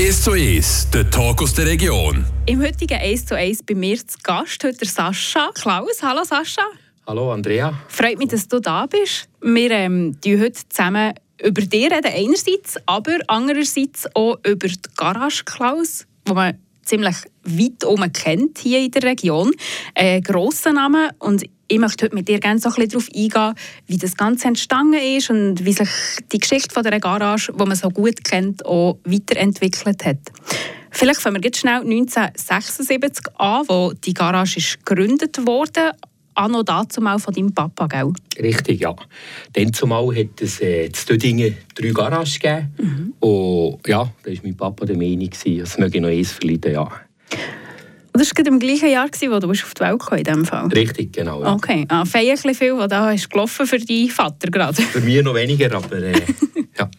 1 zu 1, der Talk aus der Region. Im heutigen 1 zu 1 bei mir zu Gast heute Sascha Klaus. Hallo Sascha. Hallo Andrea. Freut mich, dass du da bist. Wir ähm, heute zusammen über dich reden einerseits, aber andererseits auch über die Garage Klaus, wo man ziemlich weit herum kennt hier in der Region. Ein grosser Name und ich möchte heute mit dir gerne so ein bisschen darauf eingehen, wie das Ganze entstanden ist und wie sich die Geschichte von der Garage, die man so gut kennt, auch weiterentwickelt hat. Vielleicht fangen wir jetzt schnell 1976 an, wo die Garage ist gegründet wurde. Anno dazu mal von deinem Papa, gell? Richtig, ja. Dann zumal hat es äh, in Dödingen drei Garagen gegeben. Mhm. Und ja, da war mein Papa der Meinung, es möge noch eins verleiden, ja. Das war im gleichen Jahr, als du auf die Welt kam, in diesem Fall? Richtig, genau. Ja. Okay, ah, feierlich viel, was da ist gelaufen für deinen Vater gerade. Für mich noch weniger, aber äh, ja.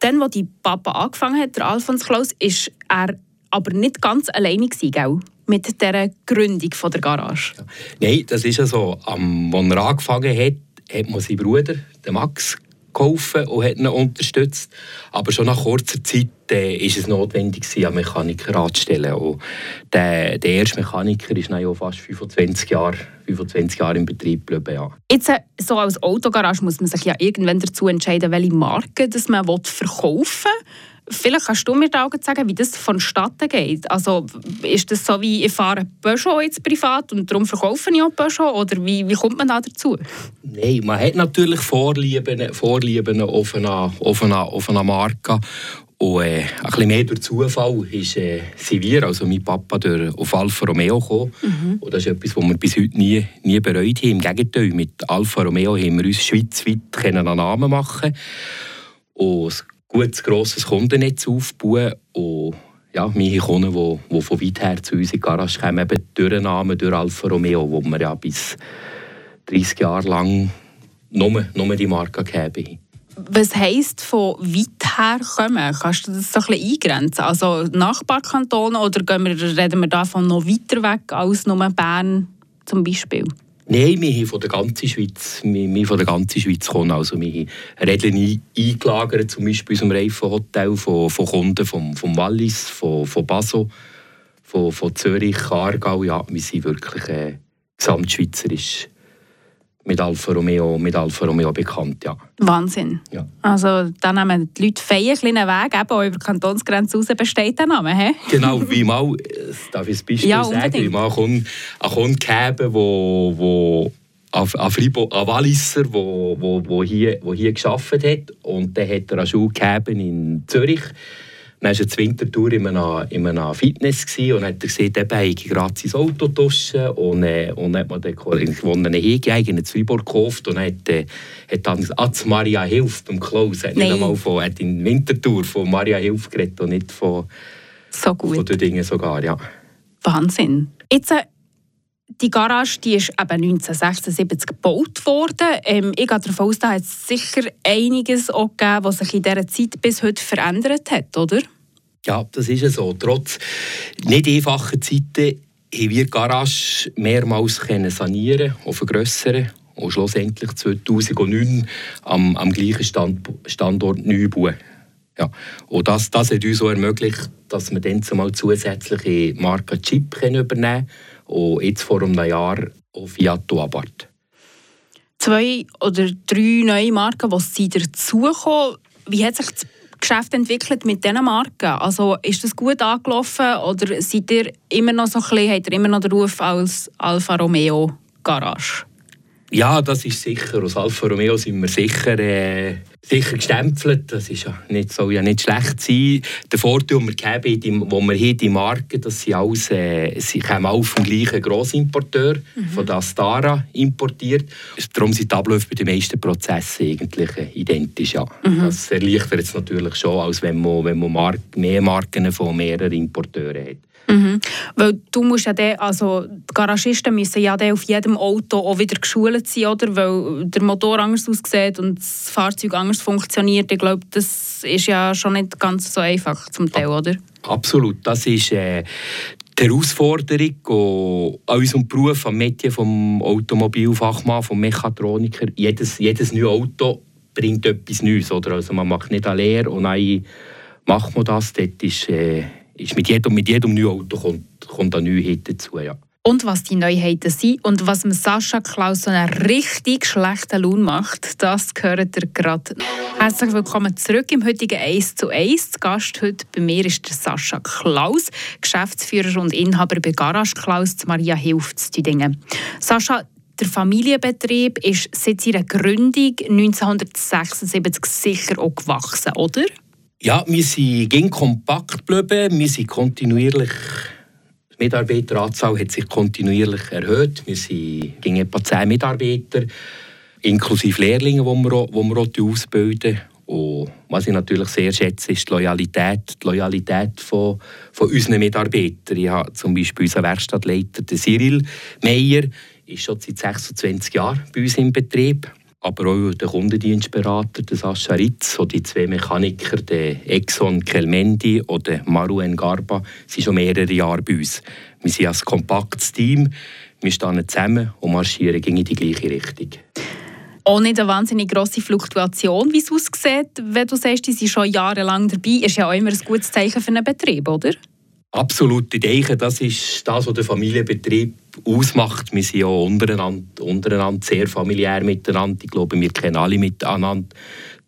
Dann, als dein Papa angefangen hat, der Alfons Klaus, ist er aber nicht ganz alleine gewesen, gell? mit der Gründung von der Garage. Ja. Nein, das ist ja so. als er angefangen hat, hat man seinen Bruder, den Max, geholfen und hat ihn unterstützt. Aber schon nach kurzer Zeit äh, ist es notwendig, einen Mechaniker anzustellen. Und der, der erste Mechaniker ist dann fast 25 Jahre, 25 Jahre im Betrieb geblieben. Ja. Jetzt, äh, so als Autogarage muss man sich ja irgendwann dazu entscheiden, welche Marke das man verkaufen will. Vielleicht kannst du mir da sagen, wie das vonstatten geht. Also ist das so wie, ich fahre Peugeot jetzt privat und darum verkaufe ich auch Peugeot? Oder wie, wie kommt man da dazu? Nein, man hat natürlich Vorlieben, Vorlieben auf, einer, auf, einer, auf einer Marke. Und äh, ein bisschen mehr durch Zufall ist, äh, sind wir, also mein Papa, durch, auf Alfa Romeo gekommen. Mhm. Und das ist etwas, was wir bis heute nie, nie bereut haben. Im Gegenteil, mit Alfa Romeo haben wir uns schweizweit einen Namen machen und gutes, grosses Kundennetz aufbauen. Und ja, meine Kunden, die, die von weit her zu uns in die Garage kommen, eben durch den Namen, durch Alfa Romeo, wo wir ja bis 30 Jahre lang nur, nur die Marke gegeben haben. Was heisst von weit her kommen? Kannst du das so ein eingrenzen? Also Nachbarkantone oder wir, reden wir davon noch weiter weg als nur Bern zum Beispiel? Nein, wir haben von der ganzen Schweiz, wir, wir von der ganzen Schweiz kommen. Also wir haben Rädchen eingelagert, zum Beispiel dem Reifenhotel von, von Kunden vom, vom Wallis, von, von Basel, von, von Zürich, Aargau. Ja, wir sind wirklich äh, gesamtschweizerisch mit Alfa Romeo, mit Alfa Romeo bekannt, ja. Wahnsinn. Ja. Also da nehmen die Leute feien kleinen Weg, eben auch über die Kantonsgrenze raus besteht der Name, he? Genau, wie mal, darf ich ein Beispiel ja, sagen, wie mal ein Kunde geben, wo, wo an, Fribourg, an Walliser, wo, wo, wo, hier, wo hier gearbeitet hat und dann hat er eine Schule gegeben in Zürich dann war er zur Wintertour in einem, in einem Fitness und hat gesehen, eben, habe gerade sein Auto duschen und, äh, und hat mir dann gewonnen Hege in Zweiburg gekauft und hat, äh, hat dann «Atz Maria Hilf» beim Klaus, hat, nicht einmal von, hat in Wintertour von Maria Hilf geredet und nicht von, so gut. von den Dingen sogar, ja. Wahnsinn. Jetzt, äh, die Garage die ist eben 1976 gebaut worden. Ähm, ich gehe davon aus, da hat es sicher einiges auch gegeben, was sich in dieser Zeit bis heute verändert hat, oder? Ja, das ist so. Trotz nicht einfacher Zeiten haben wir die Garage mehrmals sanieren und vergrössern und schlussendlich 2009 am, am gleichen Stand, Standort neu bauen. Ja. Und das, das hat uns auch ermöglicht, dass wir dann zumal zusätzliche Marke Chip übernehmen können und jetzt vor einem Jahr auch Fiat Abarth. Zwei oder drei neue Marken, die sind dazugekommen. Wie hat sich das Geschäft entwickelt mit diesen Marken? Also ist das gut angelaufen oder seid ihr immer noch so ein habt ihr immer noch den Ruf als Alfa Romeo Garage? Ja, das ist sicher. Aus Alfa Romeo sind wir sicher, äh, sicher gestempelt. Das ist ja nicht, soll ja nicht schlecht sein. Der Vorteil, den wir haben, die, wo wir hier die Marken, dass sie alles, äh, sie kommen alle vom gleichen Grossimporteur, mhm. von der Astara importiert. Darum sind die Abläufe bei den meisten Prozessen eigentlich äh, identisch. Ja. Mhm. Das erleichtert es natürlich schon, als wenn man, wenn man Mark mehr Marken von mehreren Importeuren hat. Mhm. Weil du musst ja dann, also die Garagisten müssen ja dann auf jedem Auto auch wieder geschult sein, oder? Weil der Motor anders aussieht und das Fahrzeug anders funktioniert. Ich glaube, das ist ja schon nicht ganz so einfach zum Teil, oder? Absolut. Das ist äh, die Herausforderung an unserem Beruf, am Metier vom Automobilfachmann, vom Mechatroniker. Jedes, jedes neue Auto bringt etwas Neues. Oder? Also man macht nicht eine Lehre und eine macht man das. Dort ist, äh, ist mit jedem, mit jedem neuen Auto kommt, kommt eine Neuheit dazu. Ja. Und was die Neuheiten sind und was Sascha Klaus so einen richtig schlechten Lohn macht, das gehört ihr gerade. Herzlich willkommen zurück im heutigen 1 zu 1. Der Gast heute bei mir ist der Sascha Klaus, Geschäftsführer und Inhaber bei Garage Klaus zu Maria Hilf zu Tüdingen. Sascha, der Familienbetrieb ist seit seiner Gründung 1976 sicher auch gewachsen, oder? Ja, wir sind kompakt geblieben, wir sind kontinuierlich die Mitarbeiteranzahl hat sich kontinuierlich erhöht. Wir sind etwa 10 Mitarbeiter, inklusive Lehrlinge, die wir, die wir auch ausbilden. Und was ich natürlich sehr schätze, ist die Loyalität, die Loyalität von, von unseren Mitarbeitern. Ich habe zum Beispiel unseren Werkstattleiter, Cyril Meyer, ist schon seit 26 Jahren bei uns im Betrieb aber auch der Kundendienstberater, der Sascha Ritz, und die zwei Mechaniker, der Exxon Kelmendi oder Maruen Garba, sind schon mehrere Jahre bei uns. Wir sind ein kompaktes Team, wir stehen zusammen und marschieren in die gleiche Richtung. Auch nicht eine wahnsinnig grosse Fluktuation, wie es aussieht, wenn du sagst, die sind schon jahrelang dabei, ist ja auch immer ein gutes Zeichen für einen Betrieb, oder? Absolut. Ich denke, das ist das, was der Familienbetrieb ausmacht. Wir sind ja untereinander, untereinander sehr familiär miteinander. Ich glaube, wir kennen alle miteinander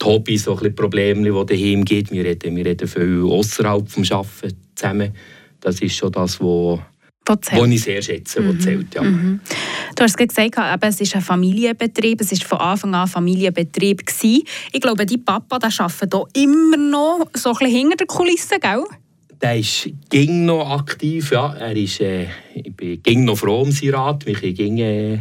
die Hobbys, so ein Probleme, die daheim gibt. Wir reden, wir reden viel außerhalb vom Arbeiten zusammen. Das ist schon das, was was ich sehr schätze, mhm. zählt. Ja. Mhm. Du hast gesagt, es ist ein Familienbetrieb, es war von Anfang an ein Familienbetrieb. Gewesen. Ich glaube, die Papa der arbeitet hier immer noch so ein bisschen hinter der Kulisse, gell? Der ist ging noch aktiv, ja. Er ist, äh, ich bin ging noch froh um seinen Rat. Ich ging, äh,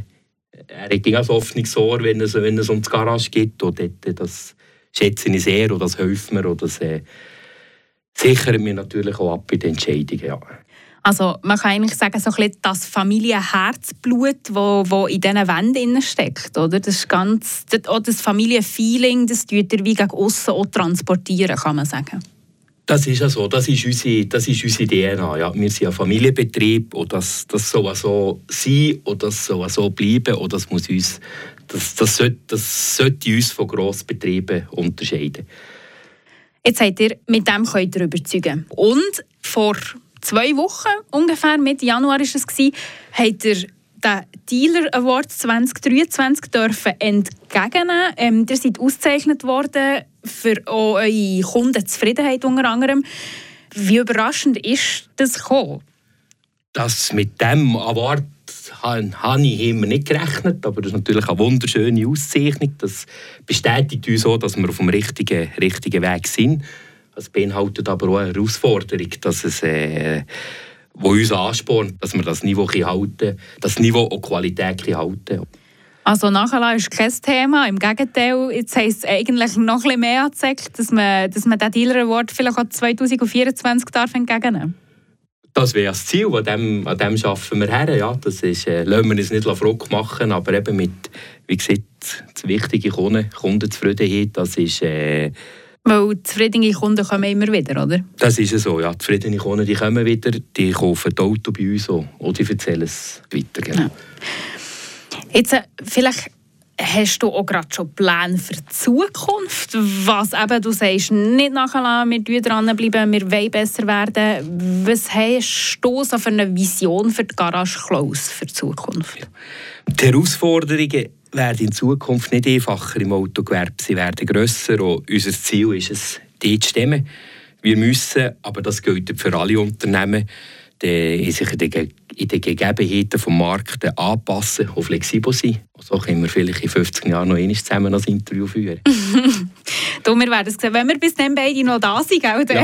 er hat ein offenes Ohr, wenn es, wenn es um die Garage geht. Und dort, das schätze ich sehr und das hilft mir. Und das äh, sichert mir natürlich auch ab bei den Entscheidungen. Ja. Also man kann eigentlich sagen, so ein das Familienherzblut, das wo, wo in diesen Wänden steckt. Oder? Das, ganz, das, das Familienfeeling, das tut er wie gegen aussen auch transportieren, kann man sagen. Das ist ja so, das ist unsere, das ist unsere DNA. Ja. Wir sind ein Familienbetrieb und das, das soll so sein und das soll so bleiben und das, muss uns, das, das, sollte, das sollte uns von Grossbetrieben unterscheiden. Jetzt habt ihr, mit dem könnt ihr überzeugen. Und vor zwei Wochen, ungefähr Mitte Januar war es, habt ihr den Dealer Award 2023 dürfen entgegennehmen. Ähm, ihr seid ausgezeichnet worden für eure Kundenzufriedenheit unter anderem. Wie überraschend ist das gekommen? Das mit dem Award habe ich immer nicht gerechnet, aber das ist natürlich eine wunderschöne Auszeichnung. Das bestätigt uns auch, dass wir auf dem richtigen, richtigen Weg sind. Das beinhaltet aber auch eine Herausforderung, dass es äh, wo uns anspornt, dass wir das Niveau halten das Niveau und Qualität halten also nachher ist kein Thema. Im Gegenteil, jetzt heisst es eigentlich noch ein bisschen mehr angezeigt, dass man, dass man diesen Dealer Award vielleicht auch 2024 darf entgegennehmen das wäre das Ziel, an dem, an dem arbeiten wir her. Ja. Das ist, äh, lassen wir uns nicht verrückt machen, aber eben mit, wie gesagt, das wichtige Kunden, Kundenzufriedenheit, das ist... Äh, weil zufriedene Kunden kommen immer wieder, oder? Das ist so, ja. Zufriedene Kunden die kommen wieder, die kaufen das Auto bei uns auch, oder die erzählen es weiter. Genau. Ja. Jetzt, äh, vielleicht hast du auch gerade schon Pläne für die Zukunft? Was eben, du sagst, nicht nachher wir dranbleiben, wir wollen besser werden. Was hast du so für eine Vision für die Garage Close für die Zukunft? Die Herausforderungen werden in Zukunft nicht einfacher im Autogewerbe. Sie werden grösser und unser Ziel ist es, die zu stemmen. Wir müssen, aber das gilt für alle Unternehmen, die sich in den Gegebenheiten des Marktes anpassen und flexibel sein. So können wir vielleicht in 50 Jahren noch einmal zusammen ein Interview führen. du, wir werden es sehen, wenn wir bis dann beide noch da sind, gell? Ja.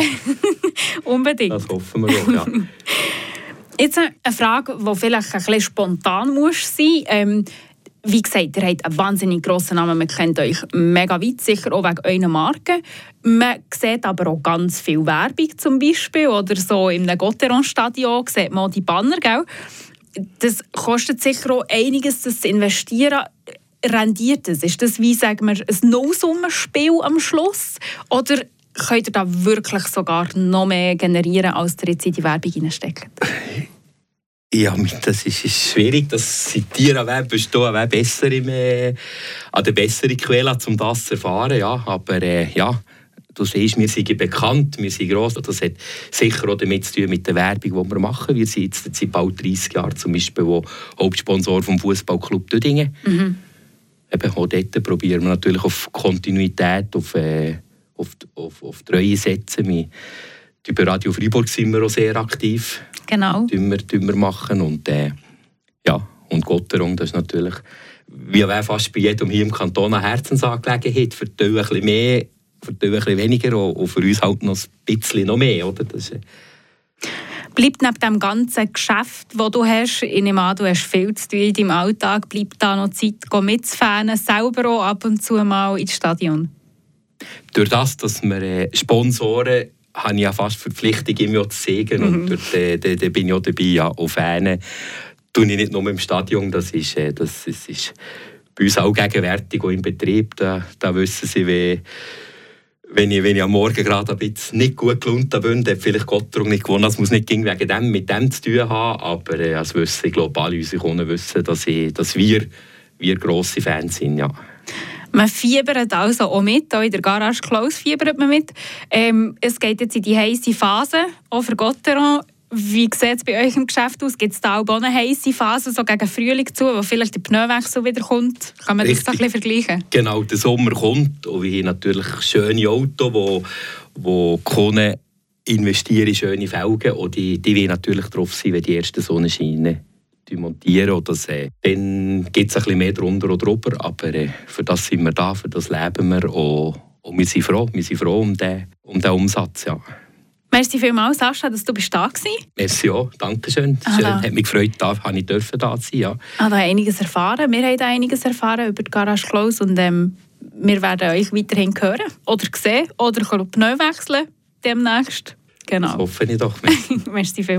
Unbedingt. Das hoffen wir auch, ja. Jetzt eine Frage, die vielleicht ein bisschen spontan muss sein muss. Ähm, wie gesagt, ihr habt einen wahnsinnig grossen Namen, man kennt euch mega weit, sicher auch wegen eurer Marke. Man sieht aber auch ganz viel Werbung zum Beispiel oder so im Gotteron-Stadion sieht man auch die Banner, gell? Das kostet sicher auch einiges, das zu investieren. Rendiert es? Ist das wie, sagen wir, ein Nullsummenspiel am Schluss? Oder könnt ihr da wirklich sogar noch mehr generieren, als ihr jetzt in die Werbung hineinsteckt? Ja, das ist, ist schwierig. Das Zitieren wäre bestehen wäre besser im, äh, an der besseren Quelle, um das zu erfahren. Ja. Aber äh, ja, du siehst, wir sind bekannt, wir sind gross. Das hat sicher auch damit zu tun mit der Werbung, die wir machen. Wir sind jetzt seit bald 30 Jahren zum Beispiel wo Hauptsponsor vom Fußballclub Dödingen. Mhm. Eben, auch dort probieren wir natürlich auf Kontinuität, auf, äh, auf, auf, auf Treue setzen. Wir, bei Radio Freiburg sind wir auch sehr aktiv. Genau. Tun wir, tun wir machen und, äh, ja, und Gotterung, das ist natürlich wie fast bei jedem hier im Kanton eine Herzensangelegenheit. Für die ein bisschen mehr für die ein bisschen weniger und für uns halt noch ein bisschen noch mehr. Oder? Das ist, Bleibt neben dem ganzen Geschäft, das du hast, ich nehme an, du hast viel zu tun in deinem Alltag, bleibt da noch Zeit, mitzufahren, selber auch ab und zu mal ins Stadion? Durch das, dass wir äh, Sponsoren habe ich ja fast Verpflichtung, immer zu sägen. Mhm. Und dort äh, da, da bin ich auch dabei, ja, auf Fähne. Tue ich nicht nur im Stadion, das ist, äh, das, das ist bei uns auch gegenwärtig, auch im Betrieb. Da, da wissen sie, wie wenn ich, wenn ich am Morgen gerade ein bisschen nicht gut gelunten bin, dann vielleicht Gott nicht gewonnen. Das muss nicht wegen dem, mit dem zu tun haben, aber äh, als wissen, ich glaube, alle unsere Kunden wissen, dass, ich, dass wir, wir grosse Fans sind, ja. Man fiebert also auch mit, auch in der Garage Close fiebert man mit. Ähm, es geht jetzt in die heiße Phase, auch für Gotteron. Wie sieht es bei euch im Geschäft aus? Gibt es da auch eine heiße Phase, so gegen Frühling zu, wo vielleicht der Pneuwechsel wieder kommt? Kann man Richtig. das ein bisschen vergleichen? Genau, der Sommer kommt und wir haben natürlich schöne Autos, wo, wo Kunden investieren in schöne Felgen und die, die wollen natürlich drauf sein, wenn die ersten Sonnenscheine montieren. Oder äh, dann gibt es ein bisschen mehr drunter oder drüber, aber äh, für das sind wir da, für das leben wir und, und wir sind froh, wir sind froh um den, um den Umsatz. Ja. Merci vielmals, Sascha, dass du bist da warst. Merci auch, danke schön. schön. Hat mich gefreut, da habe ich dürfen da sein. Ja. Ah, da einiges erfahren. Wir haben da einiges erfahren über die Garage Close und ähm, wir werden euch weiterhin hören oder sehen oder Pneu wechseln demnächst. Genau. Das hoffe ich doch. Merci vielmals.